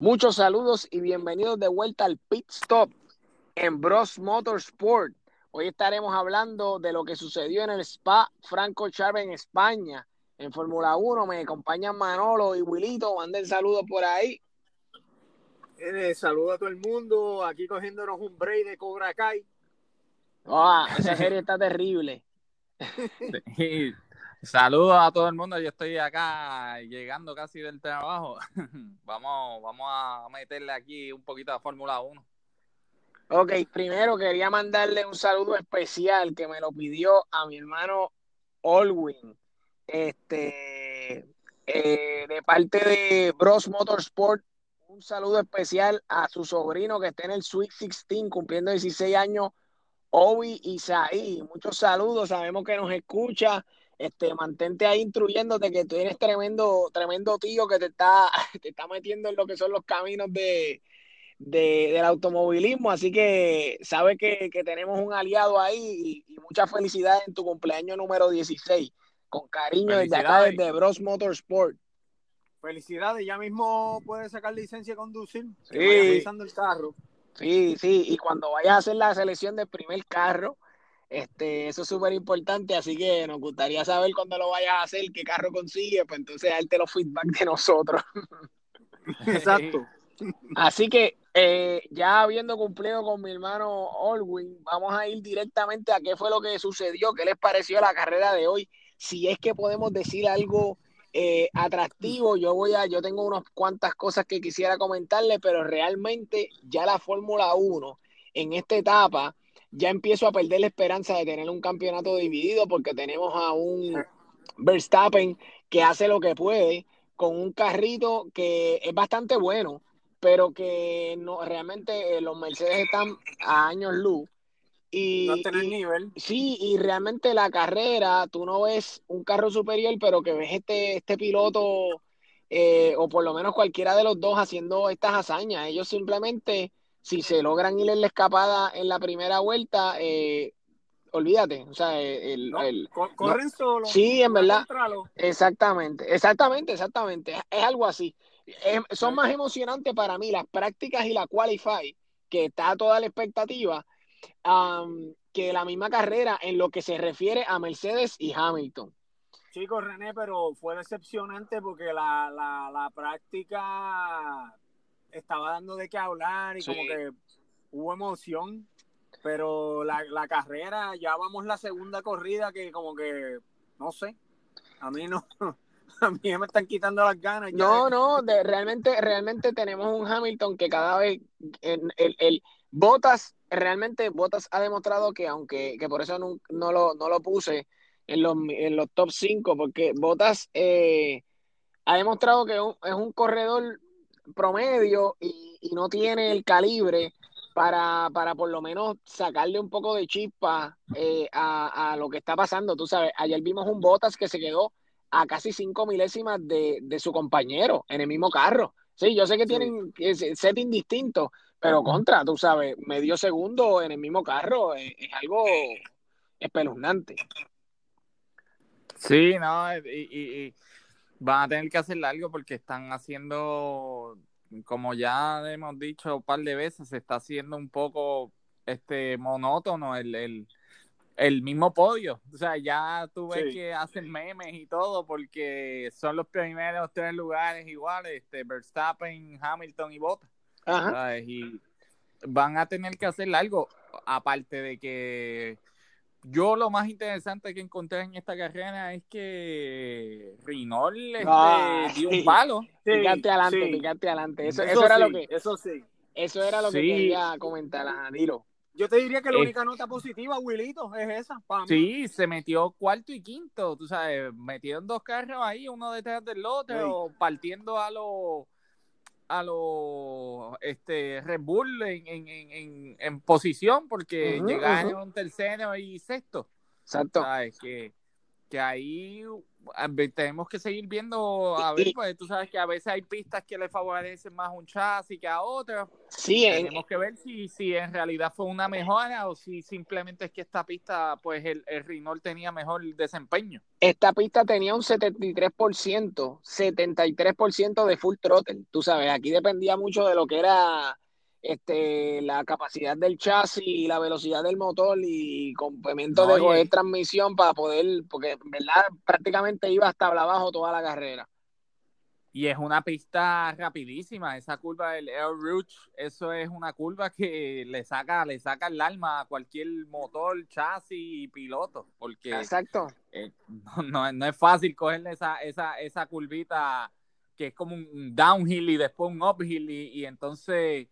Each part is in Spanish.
Muchos saludos y bienvenidos de vuelta al Pit Stop en Bros Motorsport. Hoy estaremos hablando de lo que sucedió en el Spa Franco Chávez en España. En Fórmula 1 me acompañan Manolo y Wilito. Manden saludos por ahí. Eh, saludo a todo el mundo. Aquí cogiéndonos un break de Cobra Kai. Ah, esa serie está terrible. Saludos a todo el mundo. Yo estoy acá llegando casi del trabajo. vamos, vamos a meterle aquí un poquito a Fórmula 1. Ok, primero quería mandarle un saludo especial que me lo pidió a mi hermano Olwin. Este, eh, de parte de Bros Motorsport, un saludo especial a su sobrino que está en el Sweet 16 cumpliendo 16 años, Obi Isaí. Muchos saludos, sabemos que nos escucha este, mantente ahí instruyéndote que tú eres tremendo, tremendo tío que te está, te está metiendo en lo que son los caminos de, del automovilismo, así que sabe que, tenemos un aliado ahí y, muchas felicidades en tu cumpleaños número 16, con cariño desde acá, desde Bros Motorsport. Felicidades, ya mismo puedes sacar licencia de conducir, sí. el carro. Sí, sí, y cuando vayas a hacer la selección del primer carro, este, eso es súper importante, así que nos gustaría saber cuándo lo vayas a hacer, qué carro consigue, pues entonces darte los feedback de nosotros. Exacto. Así que eh, ya habiendo cumplido con mi hermano Olwin, vamos a ir directamente a qué fue lo que sucedió, qué les pareció la carrera de hoy. Si es que podemos decir algo eh, atractivo, yo voy a, yo tengo unas cuantas cosas que quisiera comentarle, pero realmente ya la Fórmula 1 en esta etapa ya empiezo a perder la esperanza de tener un campeonato dividido porque tenemos a un Verstappen que hace lo que puede con un carrito que es bastante bueno, pero que no realmente eh, los Mercedes están a años luz. Y, no nivel. Sí, y realmente la carrera, tú no ves un carro superior, pero que ves este, este piloto, eh, o por lo menos cualquiera de los dos haciendo estas hazañas. Ellos simplemente si se logran ir en la escapada en la primera vuelta, eh, olvídate, o sea, el, corren solo. Sí, en verdad. Exactamente, exactamente, exactamente. Es, algo así. son más emocionantes para mí las prácticas y la qualify, que está toda la expectativa, que la misma carrera en lo que se refiere a Mercedes y Hamilton. Chicos, René, pero fue decepcionante porque la, la, la práctica estaba dando de qué hablar y como que hubo emoción, pero la, carrera, ya vamos la segunda corrida que como que, no sé, a mí no, a mí me están quitando las ganas. No, no, de, realmente, realmente tenemos un Hamilton que cada vez, el, el, el Botas, realmente Botas ha demostrado que aunque, que por eso no, no, lo, no lo puse en los, en los top 5, porque Botas eh, ha demostrado que es un corredor promedio y, no tiene el calibre para, para, por lo menos sacarle un poco de chispa eh, a, lo que está pasando. Tú sabes, ayer vimos un Botas que se quedó a casi cinco milésimas de, su compañero en el mismo carro. Sí, yo sé que tienen setting distinto, pero contra, tú sabes, medio segundo en el mismo carro es, algo espeluznante. Sí, no, y, van a tener que hacer algo porque están haciendo, como ya hemos dicho un par de veces, se está haciendo un poco este monótono el, el, mismo podio. O sea, ya tú ves que hacen memes y todo porque son los primeros tres lugares iguales, este, Verstappen, Hamilton y Bottas. Y van a tener que hacer algo, aparte de que yo lo más interesante que encontré en esta carrera es que Rinol este, ah, dio un palo. picante adelante, picante adelante. Eso, era lo que. Eso sí. Eso era lo que quería comentar, Danilo. Yo te diría que la única nota positiva, Wilito, es esa. sí, se metió cuarto y quinto. Tú sabes, metieron dos carros ahí, uno detrás del otro, partiendo a los a los este, Red Bull en, posición porque llegaron tercero y sexto. Exacto. Que, que ahí tenemos que seguir viendo, a ver, pues tú sabes que a veces hay pistas que le favorecen más un chasis que a otras. Sí, tenemos que ver si, si en realidad fue una mejora o si simplemente es que esta pista, pues el, el Renault tenía mejor desempeño. Esta pista tenía un 73%, 73% de full throttle, tú sabes, aquí dependía mucho de lo que era este, la capacidad del chasis y la velocidad del motor y complemento de transmisión para poder, porque en verdad prácticamente iba hasta abajo toda la carrera. Y es una pista rapidísima, esa curva del Air Rouge, eso es una curva que le saca, le saca el alma a cualquier motor, chasis y piloto, porque Exacto. Eh, no, no, es fácil cogerle esa, esa, esa curvita que es como un downhill y después un uphill y, y entonces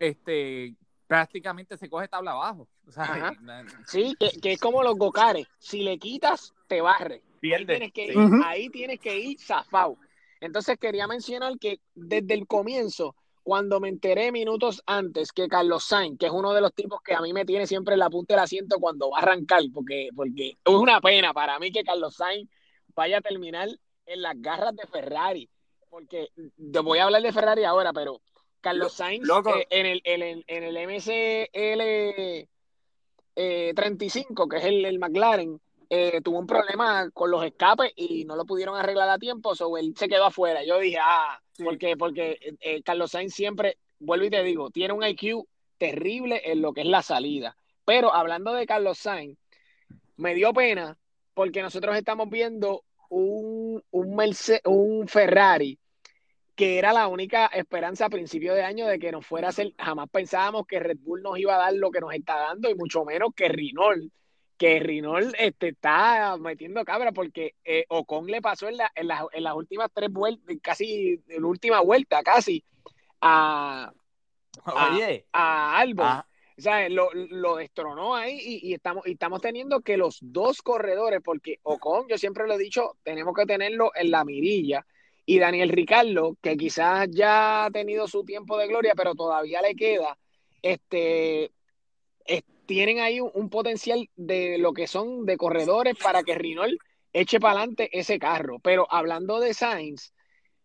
este, prácticamente se coge tabla abajo. sí, que, es como los gocares. Si le quitas, te barre. Ahí tienes que ir, ahí tienes que ir zafado. Entonces quería mencionar que desde el comienzo, cuando me enteré minutos antes que Carlos Sainz, que es uno de los tipos que a mí me tiene siempre en la punta del asiento cuando va a arrancar, porque, porque es una pena para mí que Carlos Sainz vaya a terminar en las garras de Ferrari, porque voy a hablar de Ferrari ahora, pero Carlos Sainz eh, en, el, en, en, el MCL 35, eh, que es el, el McLaren, eh, tuvo un problema con los escapes y no lo pudieron arreglar a tiempo, so él se quedó afuera. Yo dije, ah, porque, porque Carlos Sainz siempre, vuelvo y te digo, tiene un IQ terrible en lo que es la salida. Pero hablando de Carlos Sainz, me dio pena porque nosotros estamos viendo un, un, un Ferrari que era la única esperanza a principio de año de que nos fuera a hacer, jamás pensábamos que Red Bull nos iba a dar lo que nos está dando y mucho menos que Rinol, que Rinol este, está metiendo cabra porque eh, Ocon le pasó en, la, en, las últimas tres vueltas, casi en la última vuelta casi a, a, Albon. Ah. O sea, lo, lo, destronó ahí y, y, estamos, y estamos teniendo que los dos corredores, porque Ocon, yo siempre lo he dicho, tenemos que tenerlo en la mirilla y Daniel Ricardo, que quizás ya ha tenido su tiempo de gloria, pero todavía le queda, este, tienen ahí un, potencial de lo que son de corredores para que Rinol eche para adelante ese carro. Pero hablando de Sainz,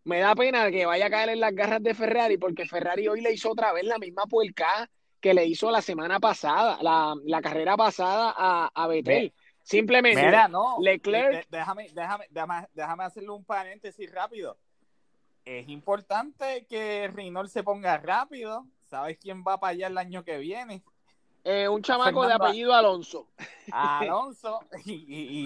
me da pena que vaya a caer en las garras de Ferrari, porque Ferrari hoy le hizo otra vez la misma puerca que le hizo la semana pasada, la, carrera pasada a, a Betel. Simplemente, Mira, no, Leclerc. Déjame, déjame, déjame, déjame hacerle un paréntesis rápido. Es importante que Reynolds se ponga rápido. ¿Sabes quién va para allá el año que viene? Eh, un chamaco de apellido Alonso. Alonso. Y,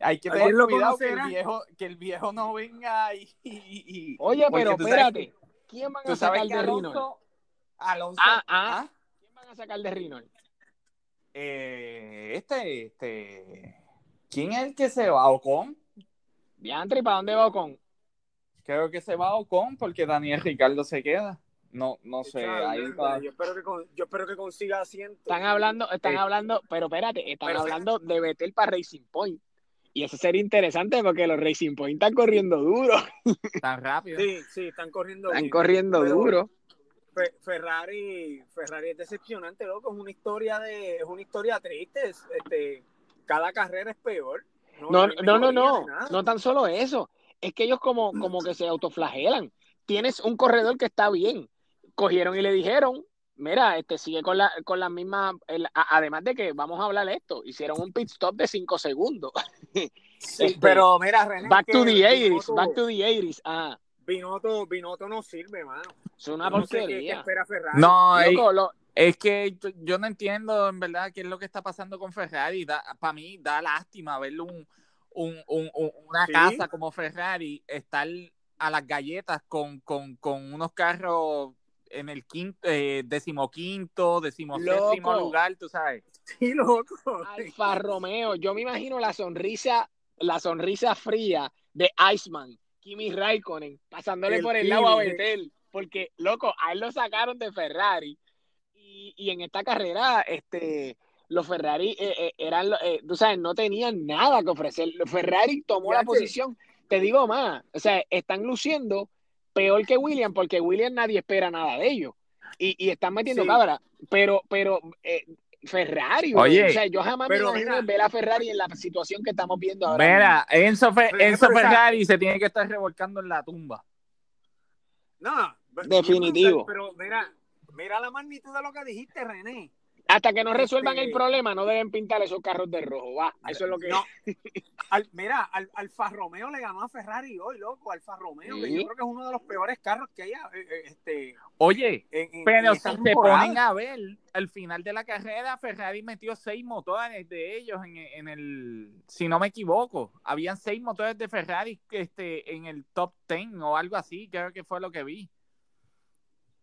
hay que tener cuidado que el, viejo, que el viejo no venga y. Oye, pero espérate. ¿Quién van a sacar de Alonso, Alonso, ah, ah, ¿ah? ¿Quién van a sacar de Reynolds? Eh, este, este, ¿quién es el que se va? ¿Ocon? Diantre, ¿para dónde va Ocon? Creo que se va Ocon porque Daniel Ricardo se queda. No, no sé. Ahí yo, espero que, yo espero que consiga asiento. Están hablando, están hablando, pero espérate, están hablando de Betel para Racing Point. Y eso sería interesante porque los Racing Point están corriendo duro. Tan rápido. Sí, sí, están corriendo Están corriendo duro. Ferrari, Ferrari es decepcionante, loco. Es una historia de, es una historia triste. este, cada carrera es peor. No, no, no, no, no, tan solo eso. Es que ellos como, como que se autoflagelan. Tienes un corredor que está bien. Cogieron y le dijeron, mira, este sigue con la, con la misma, además de que vamos a hablar de esto, hicieron un pit stop de 5 segundos. Este, pero mira, René, back to the 80s, back to the 80s. Ah. Binotto, Binotto no sirve, mano. Es una porquería. No, es que yo, no entiendo en verdad qué es lo que está pasando con Ferrari. Para mí da lástima ver un, una casa como Ferrari estar a las galletas con, con, unos carros en el quinto, eh, decimoquinto, decimoséptimo lugar, tú sabes. Sí, loco. Alfa Romeo, yo me imagino la sonrisa, la sonrisa fría de Iceman, Kimi Raikkonen, pasándole por el lado a Betel porque, loco, a él lo sacaron de Ferrari y, en esta carrera, este, los Ferrari eh, eh, eran, eh, tú sabes, no tenían nada que ofrecer. Ferrari tomó la posición, te digo más, o sea, están luciendo peor que William, porque William nadie espera nada de ellos. Y, y están metiendo cabra, pero, pero Ferrari. Oye, o sea, yo jamás pero me imaginé mira- ver a Ferrari en la situación que estamos viendo ahora. Mira, Enzo, Fe- Enzo Ferrari se tiene que estar revolcando en la tumba. No, Definitivo. Pero mira, mira la magnitud de lo que dijiste, René. Hasta que no resuelvan Este- el problema, no deben pintar esos carros de rojo. Va, eso es lo que. No. Al- mira, al, Alfa Romeo le ganó a Ferrari hoy, loco. Alfa Romeo, que yo creo que es uno de los peores carros que hay eh, eh, este, Oye, en, en- pero si temporada. ponen a ver, al final de la carrera, Ferrari metió seis motores de ellos en, en el, si no me equivoco, habían seis motores de Ferrari este, en el top ten o algo así, creo que fue lo que vi.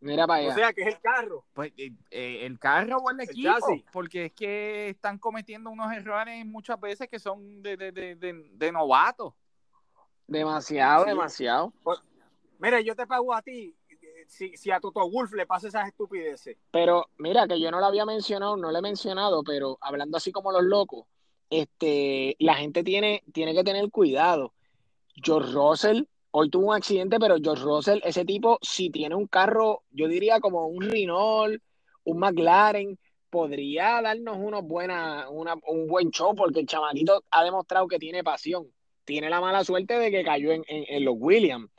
Mira para allá. O sea, que es el carro. Pues eh, eh, el carro o el El equipo, chasis. porque es que están cometiendo unos errores muchas veces que son de, de, de, de, de novatos. demasiado, Sí. demasiado. Mira, yo te pago a ti eh, si, si a Toto Wolf le pasa esas estupideces. Pero mira, que yo no lo había mencionado, no lo he mencionado, pero hablando así como los locos, este, la gente tiene, tiene que tener cuidado. George Russell, hoy tuvo un accidente, pero George Russell, ese tipo, si tiene un carro, yo diría como un Renault, un McLaren, podría darnos unos buena, una, un buen show, porque el chamaquito ha demostrado que tiene pasión. Tiene la mala suerte de que cayó en, en- los Williams.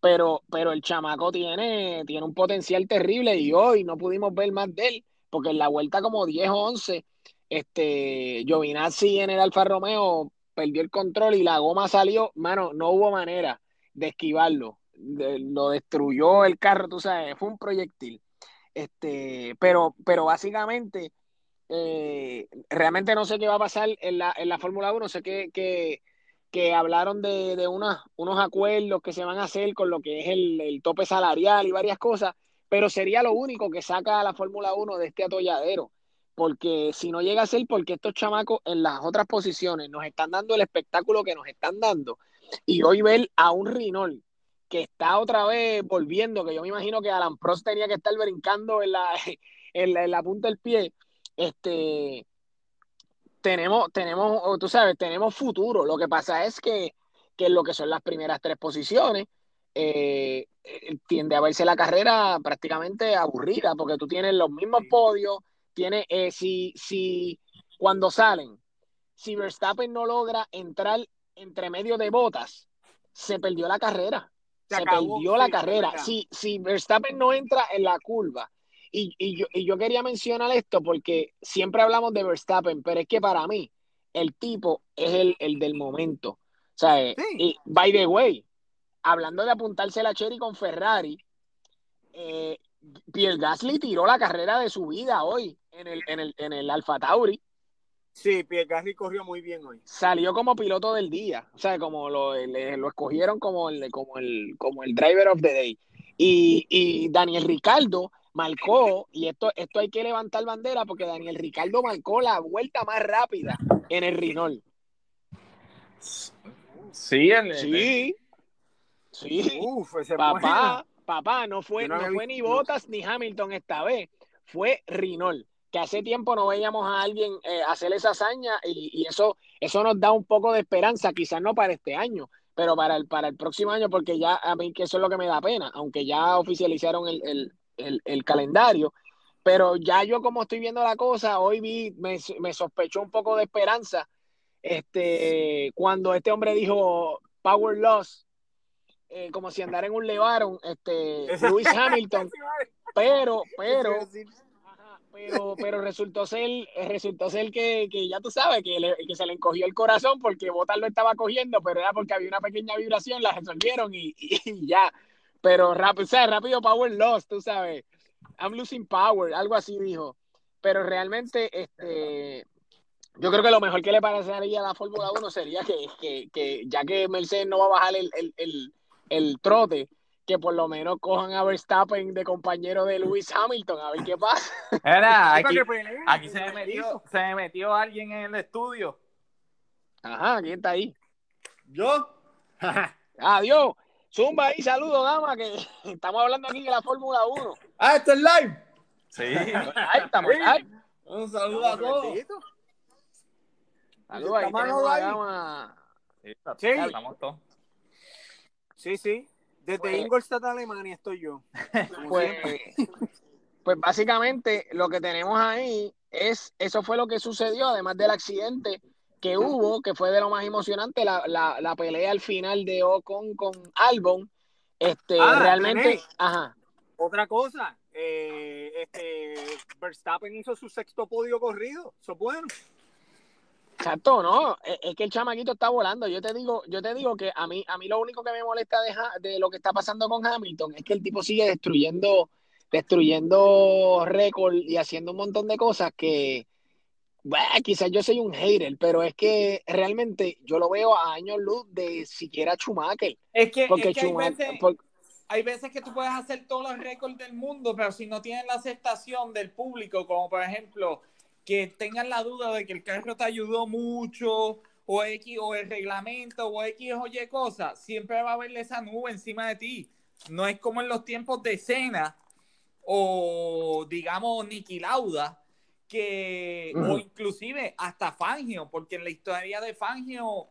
Pero, pero el chamaco tiene, tiene un potencial terrible y hoy no pudimos ver más de él, porque en la vuelta como 10 o 11, este, Giovinazzi en el Alfa Romeo perdió el control y la goma salió, mano, no hubo manera de esquivarlo, lo destruyó el carro, tú sabes, fue un proyectil. Este, pero, pero básicamente, eh, realmente no sé qué va a pasar en la, en la Fórmula 1, sé que, hablaron de, de unas- unos acuerdos que se van a hacer con lo que es el, el tope salarial y varias cosas, pero sería lo único que saca a la Fórmula 1 de este atolladero, porque si no llega a ser porque estos chamacos en las otras posiciones nos están dando el espectáculo que nos están dando, y hoy ver a un Rinol que está otra vez volviendo, que yo me imagino que Alan Prost tenía que estar brincando en la, en la, en la punta del pie, este, tenemos, tenemos, tú sabes, tenemos futuro. Lo que pasa es que, que en lo que son las primeras tres posiciones, eh, eh, tiende a verse la carrera prácticamente aburrida, porque tú tienes los mismos Sí. podios, tienes, eh, si, si cuando salen, si Verstappen no logra entrar entre medio de botas, se perdió la carrera. Se Se, acabó, perdió la carrera. Si, si Verstappen no entra en la curva, y, y yo, y yo quería mencionar esto porque siempre hablamos de Verstappen, pero es que para mí el tipo es el, el del momento. O sea, eh, Sí. y by the way, hablando de apuntarse la Cherry con Ferrari, eh, Pierre Gasly tiró la carrera de su vida hoy en el, en el, en el Alfa Tauri. Sí, Pierre Gasly corrió muy bien hoy. Salió como piloto del día, o sea, como lo, le- lo escogieron como el, como, el, como el driver of the day. Y, y Daniel Ricardo marcó, y esto, esto hay que levantar bandera porque Daniel Ricardo marcó la vuelta más rápida en el Rinol. Sí, el, Sí, sí. Uf, ese Papá, papá, no fue, no fue ni Bottas ni Hamilton esta vez, fue Rinol, que hace tiempo no veíamos a alguien eh, hacer esa hazaña y, y eso, eso nos da un poco de esperanza, quizás no para este año, pero para el, para el próximo año, porque ya a mí que eso es lo que me da pena, aunque ya oficializaron el, el, el, el calendario, pero ya yo como estoy viendo la cosa, hoy vi, me, me sospechó un poco de esperanza, este, cuando este hombre dijo Power Loss, eh, como si andara en un Levaron, este, Lewis Hamilton, pero, pero, ajá, pero, pero resultó ser, eh, resultó ser que, que ya tú sabes, que, le- que se le encogió el corazón porque Bottas lo estaba cogiendo, pero era porque había una pequeña vibración, la resolvieron y, y ya. Pero rápido, o sea, rápido power loss, tú sabes. I'm losing power, algo así dijo. Pero realmente, este, yo creo que lo mejor que le parecería a la Fórmula 1 sería que, que, que ya que Mercedes no va a bajar el, el, el, el trote, que por lo menos cojan a Verstappen de compañero de Lewis Hamilton, a ver qué pasa. Era, aquí, aquí se me metió, se me metió alguien en el estudio. Ajá, ¿quién está ahí? ¿Yo? Adiós. Zumba ahí, saludos, dama, que estamos hablando aquí de la Fórmula 1. Ah, esto es live. Sí. Ahí estamos, ahí. Un saludo a todos. Saludos, ahí tenemos dama. Sí. estamos todos. Sí, sí. Desde Pues- Ingolstadt, Alemania, estoy yo. Pues, pues básicamente lo que tenemos ahí es, eso fue lo que sucedió, además del accidente que hubo, que fue de lo más emocionante, la, la, la pelea al final de Ocon con Albon. Este, Ah, realmente, René. ajá. Otra cosa, eh, este, Verstappen hizo su sexto podio corrido. Eso es bueno. Exacto, no, es, que el chamaquito está volando. Yo te digo, yo te digo que a mí, a mí lo único que me molesta de, Ha- de lo que está pasando con Hamilton es que el tipo sigue destruyendo, destruyendo récord y haciendo un montón de cosas que, bueno, quizás yo soy un hater, pero es que realmente yo lo veo a años luz de siquiera Schumacher, Es que, porque es que hay, veces, hay veces que tú puedes hacer todos los récords del mundo, pero si no tienes la aceptación del público, como por ejemplo que tengan la duda de que el carro te ayudó mucho, o X, o el reglamento, o X o Y cosas, siempre va a haber esa nube encima de ti. No es como en los tiempos de Cena, o digamos Niki Lauda, que, o inclusive hasta Fangio, porque en la historia de Fangio,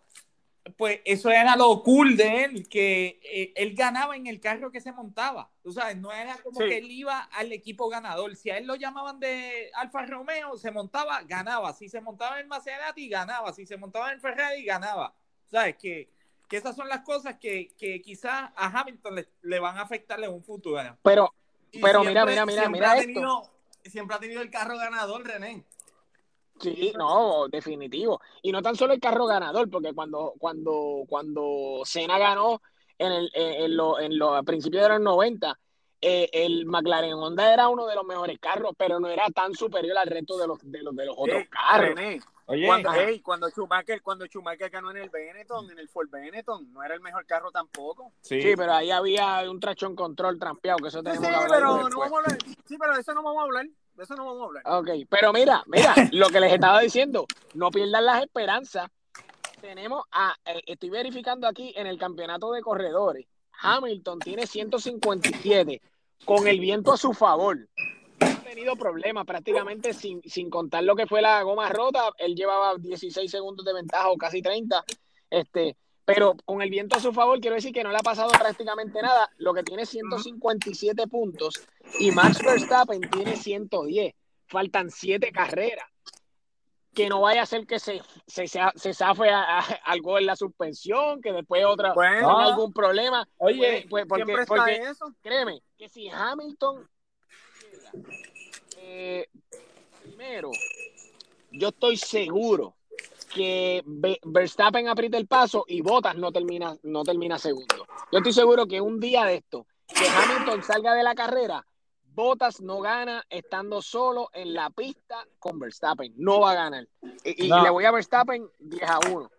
pues eso era lo cool de él, que eh, él ganaba en el carro que se montaba. Tú sabes, no era como Sí. que él iba al equipo ganador. Si a él lo llamaban de Alfa Romeo, se montaba, ganaba. Si se montaba en Maserati, ganaba. Si se montaba en Ferrari, ganaba. ¿Sabes? Que, que esas son las cosas que, que quizás a Hamilton le, le van a afectar en un futuro. pero Y Pero siempre- mira, mira, mira, siempre mira ha esto. tenido, Siempre ha tenido el carro ganador, René. Sí, no, definitivo. Y no tan solo el carro ganador, porque cuando, cuando, cuando Senna ganó en, el, en, en lo, en lo, a principios de los 90, eh, el McLaren Honda era uno de los mejores carros, pero no era tan superior al resto de los, de los, de los otros Eh, carros. René, Oye, cuando, ajá. ey, cuando Schumacher, cuando Schumacher ganó en el Benetton, en el Ford Benetton, no era el mejor carro tampoco. sí, Sí, pero ahí había un tracción control trampeado, que eso Sí, tenemos sí, que hablar pero no después. vamos a hablar. Sí, pero de eso no vamos a hablar. De eso no vamos a hablar. Ok, pero mira, mira, lo que les estaba diciendo, no pierdan las esperanzas. Tenemos a, eh, estoy verificando aquí en el campeonato de corredores, Hamilton tiene 157 con el viento a su favor. No ha tenido problemas prácticamente sin, sin contar lo que fue la goma rota, él llevaba 16 segundos de ventaja o casi 30, este, pero con el viento a su favor quiero decir que no le ha pasado prácticamente nada, lo que tiene 157 puntos y Max Verstappen tiene 110. Faltan 7 carreras. Que no vaya a ser que se, se, se, se zafe a- a- algo en la suspensión, que después otra Bueno, algún problema. Oye, Pues- pues, porque, Siempre está porque eso. créeme que si Hamilton eh, primero, yo estoy seguro que Ve- Verstappen aprieta el paso y Bottas no termina, no termina segundo. Yo estoy seguro que un día de esto, que Hamilton salga de la carrera, Bottas no gana estando solo en la pista con Verstappen. No va a ganar. Y, y No. le voy a Verstappen 10 a 1.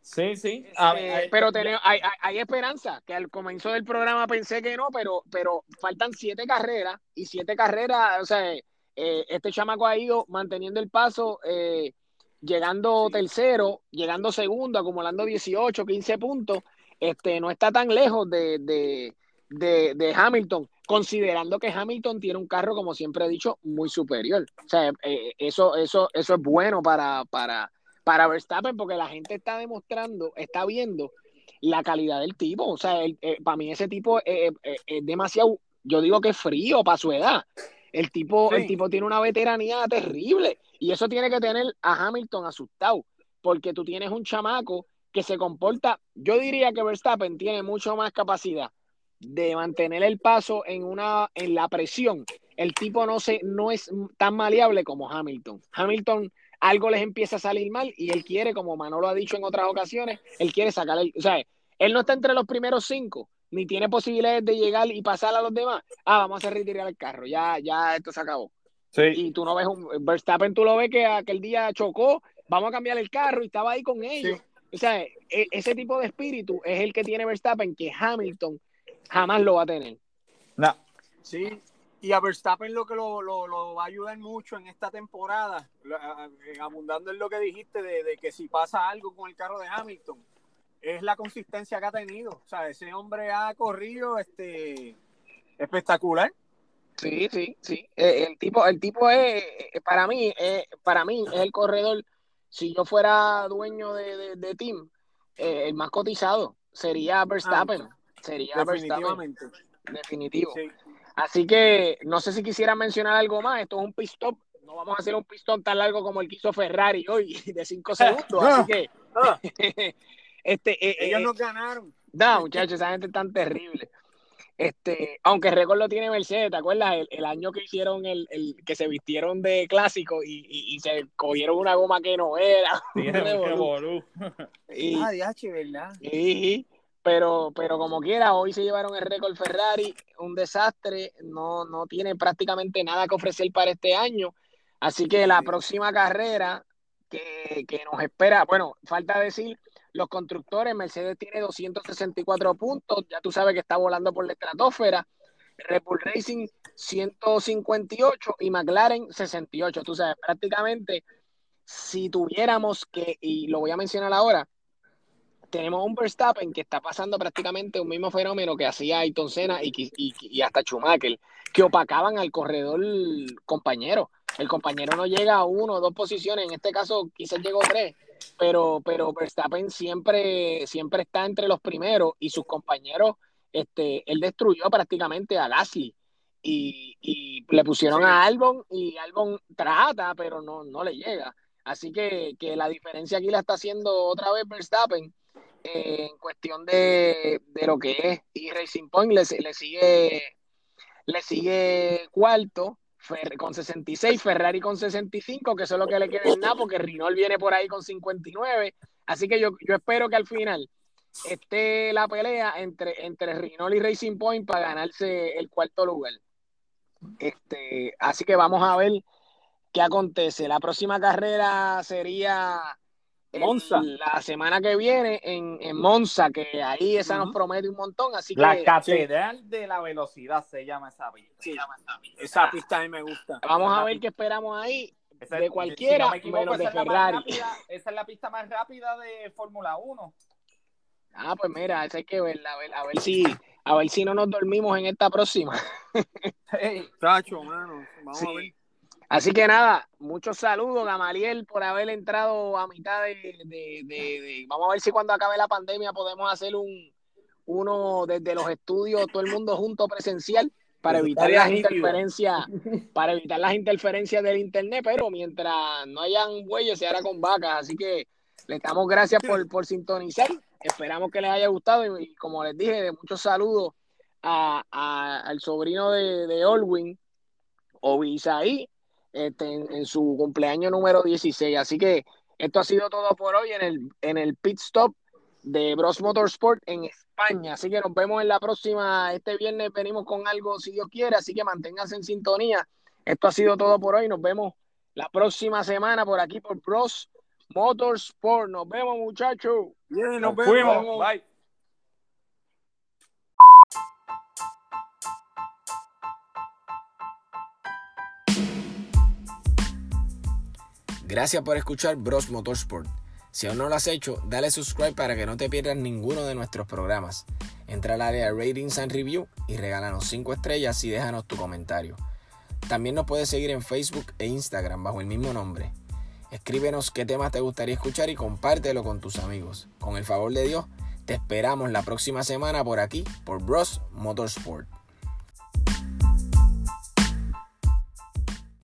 sí, sí. A- Eh, pero tenemos, hay, hay, hay esperanza, que al comienzo del programa pensé que no, pero, pero faltan siete carreras y siete carreras, o sea, eh, este chamaco ha ido manteniendo el paso, eh, llegando tercero, llegando segundo, acumulando 18, 15 puntos, este, no está tan lejos de, de, de, de Hamilton, considerando que Hamilton tiene un carro, como siempre he dicho, muy superior. O sea, eh, eso, eso, eso es bueno para, para, para Verstappen porque la gente está demostrando, está viendo la calidad del tipo. O sea, el- eh, para mí ese tipo eh, es demasiado, yo digo que es frío para su edad. El tipo, Sí. el tipo tiene una veteranía terrible y eso tiene que tener a Hamilton asustado porque tú tienes un chamaco que se comporta, yo diría que Verstappen tiene mucho más capacidad de mantener el paso en una en la presión. El tipo no se no es tan maleable como Hamilton. Hamilton algo les empieza a salir mal y él quiere, como Manolo ha dicho en otras ocasiones, él quiere sacar el, o sea, él no está entre los primeros cinco, ni tiene posibilidades de llegar y pasar a los demás. Ah, vamos a retirar el carro, ya, ya esto se acabó. Sí. Y tú no ves un Verstappen, tú lo ves que aquel día chocó, vamos a cambiar el carro y estaba ahí con ellos. O sea, e- ese tipo de espíritu es el que tiene Verstappen que Hamilton jamás lo va a tener. No. Sí, y a Verstappen lo que lo, lo, lo va a ayudar mucho en esta temporada, abundando en lo que dijiste de, de que si pasa algo con el carro de Hamilton, es la consistencia que ha tenido. O sea, ese hombre ha corrido este espectacular. Sí, sí, sí. Eh, El tipo, el tipo es, eh, para mí, eh, para mí es el corredor. Si yo fuera dueño de, de, de team, eh, el más cotizado sería Verstappen. Sería Verstappen, Definitivamente. definitivo. Sí. Así que no sé si quisiera mencionar algo más. Esto es un pit stop no vamos a hacer un pistón tan largo como el que hizo Ferrari hoy, de 5 segundos. Así que, Ah, este, eh, ellos eh, nos ganaron. no, muchachos, esa gente es tan terrible. Este, aunque el récord lo tiene Mercedes, ¿te acuerdas? El, el año que hicieron el, el que se vistieron de clásico y, y- y se cogieron una goma que no era. Y- Ah, diache, ¿verdad? y- pero, pero como quiera, hoy se llevaron el récord Ferrari, un desastre, no, no tiene prácticamente nada que ofrecer para este año. Así que la próxima carrera que, que nos espera, bueno, falta decir, los constructores, Mercedes tiene 264 puntos, ya tú sabes que está volando por la estratosfera, Red Bull Racing 158 y McLaren 68. Tú sabes, prácticamente si tuviéramos que, y lo voy a mencionar ahora, tenemos un Verstappen que está pasando prácticamente un mismo fenómeno que hacía Ayrton Senna y, y, y hasta Schumacher, que opacaban al corredor compañero. El compañero no llega a uno o dos posiciones, en este caso quizás llegó tres, pero, pero Verstappen siempre, siempre está entre los primeros y sus compañeros, este, él destruyó prácticamente a Gasly y, y le pusieron Sí. a Albon y Albon trata, pero no, no le llega. Así que, que la diferencia aquí la está haciendo otra vez Verstappen eh, en cuestión de, de lo que es. Y Racing Point le, le sigue le sigue cuarto Con 66, Ferrari con 65, que eso es lo que le queda en nada, porque Rinol viene por ahí con 59. Así que yo, yo espero que al final esté la pelea entre, entre Rinol y Racing Point para ganarse el cuarto lugar. Este, así que vamos a ver qué acontece. La próxima carrera sería Monza. la semana que viene en, en Monza, que ahí esa nos promete un montón. Así La que catedral de la velocidad se llama esa pista. Sí. Esa pista a mí me gusta. vamos Esa a ver pista- qué esperamos ahí. Esa- de cualquiera, si no me equivoco, menos de esa es la más Ferrari. rápida- esa es la pista más rápida de Fórmula 1. Ah, pues mira, esa hay que verla, a ver, a ver si, a ver si no nos dormimos en esta próxima. Tacho, mano. Vamos Sí. a ver. Así que nada, muchos saludos, Gamaliel, por haber entrado a mitad de, de- de- de- Vamos a ver si cuando acabe la pandemia podemos hacer un uno desde los estudios, todo el mundo junto presencial, para evitar las interferencias, para evitar las interferencias del internet, pero mientras no hayan bueyes, se hará con vacas. Así que les damos gracias por, por sintonizar. Esperamos que les haya gustado y, y como les dije, muchos saludos a, a- al sobrino de, de Olwin, Obisaí, este, en, en su cumpleaños número 16. Así que esto ha sido todo por hoy en el, en el pit stop de Bros Motorsport en España. Así que nos vemos en la próxima. Este viernes venimos con algo, si Dios quiere. Así que manténganse en sintonía. Esto ha sido todo por hoy. Nos vemos la próxima semana por aquí por Bros Motorsport. Nos vemos, muchachos. Bien, Nos nos fuimos. vemos. Bye. Gracias por escuchar Bros Motorsport. Si aún no lo has hecho, dale subscribe para que no te pierdas ninguno de nuestros programas. Entra al área Ratings and Review y regálanos 5 estrellas y déjanos tu comentario. También nos puedes seguir en Facebook e Instagram bajo el mismo nombre. Escríbenos qué temas te gustaría escuchar y compártelo con tus amigos. Con el favor de Dios, te esperamos la próxima semana por aquí, por Bros Motorsport.